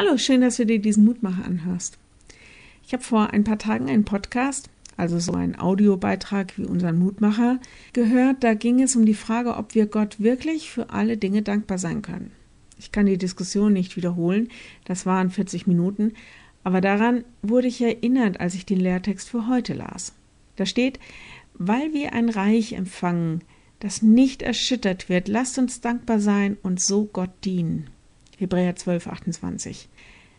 Hallo, schön, dass du dir diesen Mutmacher anhörst. Ich habe vor ein paar Tagen einen Podcast, also so einen Audiobeitrag wie unseren Mutmacher, gehört. Da ging es um die Frage, ob wir Gott wirklich für alle Dinge dankbar sein können. Ich kann die Diskussion nicht wiederholen, das waren 40 Minuten, aber daran wurde ich erinnert, als ich den Lehrtext für heute las. Da steht, weil wir ein Reich empfangen, das nicht erschüttert wird, lasst uns dankbar sein und so Gott dienen. Hebräer 12, 28.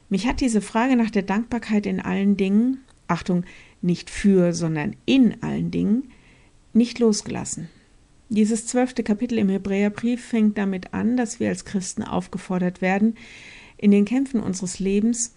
Mich hat diese Frage nach der Dankbarkeit in allen Dingen, Achtung, nicht für, sondern in allen Dingen, nicht losgelassen. Dieses zwölfte Kapitel im Hebräerbrief fängt damit an, dass wir als Christen aufgefordert werden, in den Kämpfen unseres Lebens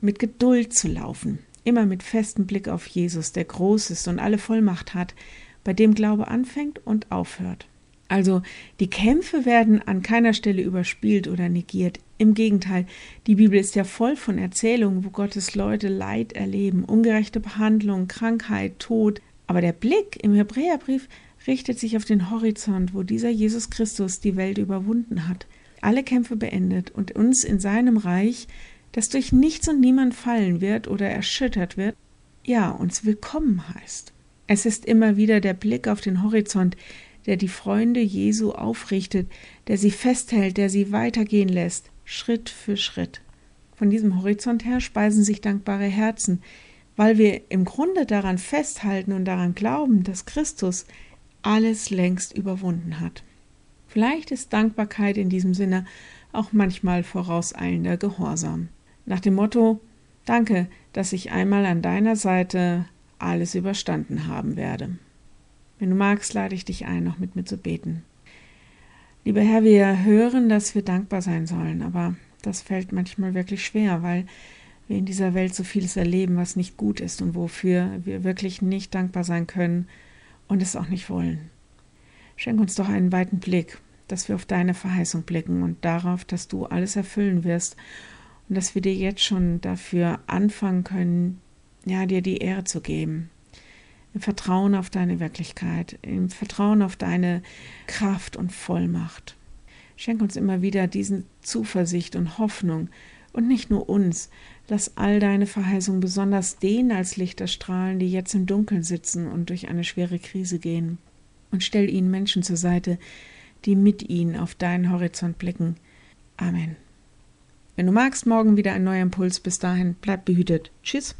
mit Geduld zu laufen, immer mit festem Blick auf Jesus, der groß ist und alle Vollmacht hat, bei dem Glaube anfängt und aufhört. Also die Kämpfe werden an keiner Stelle überspielt oder negiert. Im Gegenteil, die Bibel ist ja voll von Erzählungen, wo Gottes Leute Leid erleben, ungerechte Behandlung, Krankheit, Tod. Aber der Blick im Hebräerbrief richtet sich auf den Horizont, wo dieser Jesus Christus die Welt überwunden hat, alle Kämpfe beendet und uns in seinem Reich, das durch nichts und niemand fallen wird oder erschüttert wird, ja, uns willkommen heißt. Es ist immer wieder der Blick auf den Horizont, der die Freunde Jesu aufrichtet, der sie festhält, der sie weitergehen lässt, Schritt für Schritt. Von diesem Horizont her speisen sich dankbare Herzen, weil wir im Grunde daran festhalten und daran glauben, dass Christus alles längst überwunden hat. Vielleicht ist Dankbarkeit in diesem Sinne auch manchmal vorauseilender Gehorsam. Nach dem Motto Danke, dass ich einmal an deiner Seite alles überstanden haben werde. Wenn du magst, lade ich dich ein, noch mit mir zu beten. Lieber Herr, wir hören, dass wir dankbar sein sollen, aber das fällt manchmal wirklich schwer, weil wir in dieser Welt so vieles erleben, was nicht gut ist und wofür wir wirklich nicht dankbar sein können und es auch nicht wollen. Schenk uns doch einen weiten Blick, dass wir auf deine Verheißung blicken und darauf, dass du alles erfüllen wirst und dass wir dir jetzt schon dafür anfangen können, ja, dir die Ehre zu geben im Vertrauen auf deine Wirklichkeit, im Vertrauen auf deine Kraft und Vollmacht. Schenk uns immer wieder diese Zuversicht und Hoffnung und nicht nur uns. Lass all deine Verheißungen besonders denen als Lichter strahlen, die jetzt im Dunkeln sitzen und durch eine schwere Krise gehen. Und stell ihnen Menschen zur Seite, die mit ihnen auf deinen Horizont blicken. Amen. Wenn du magst, morgen wieder ein neuer Impuls. Bis dahin, bleib behütet. Tschüss.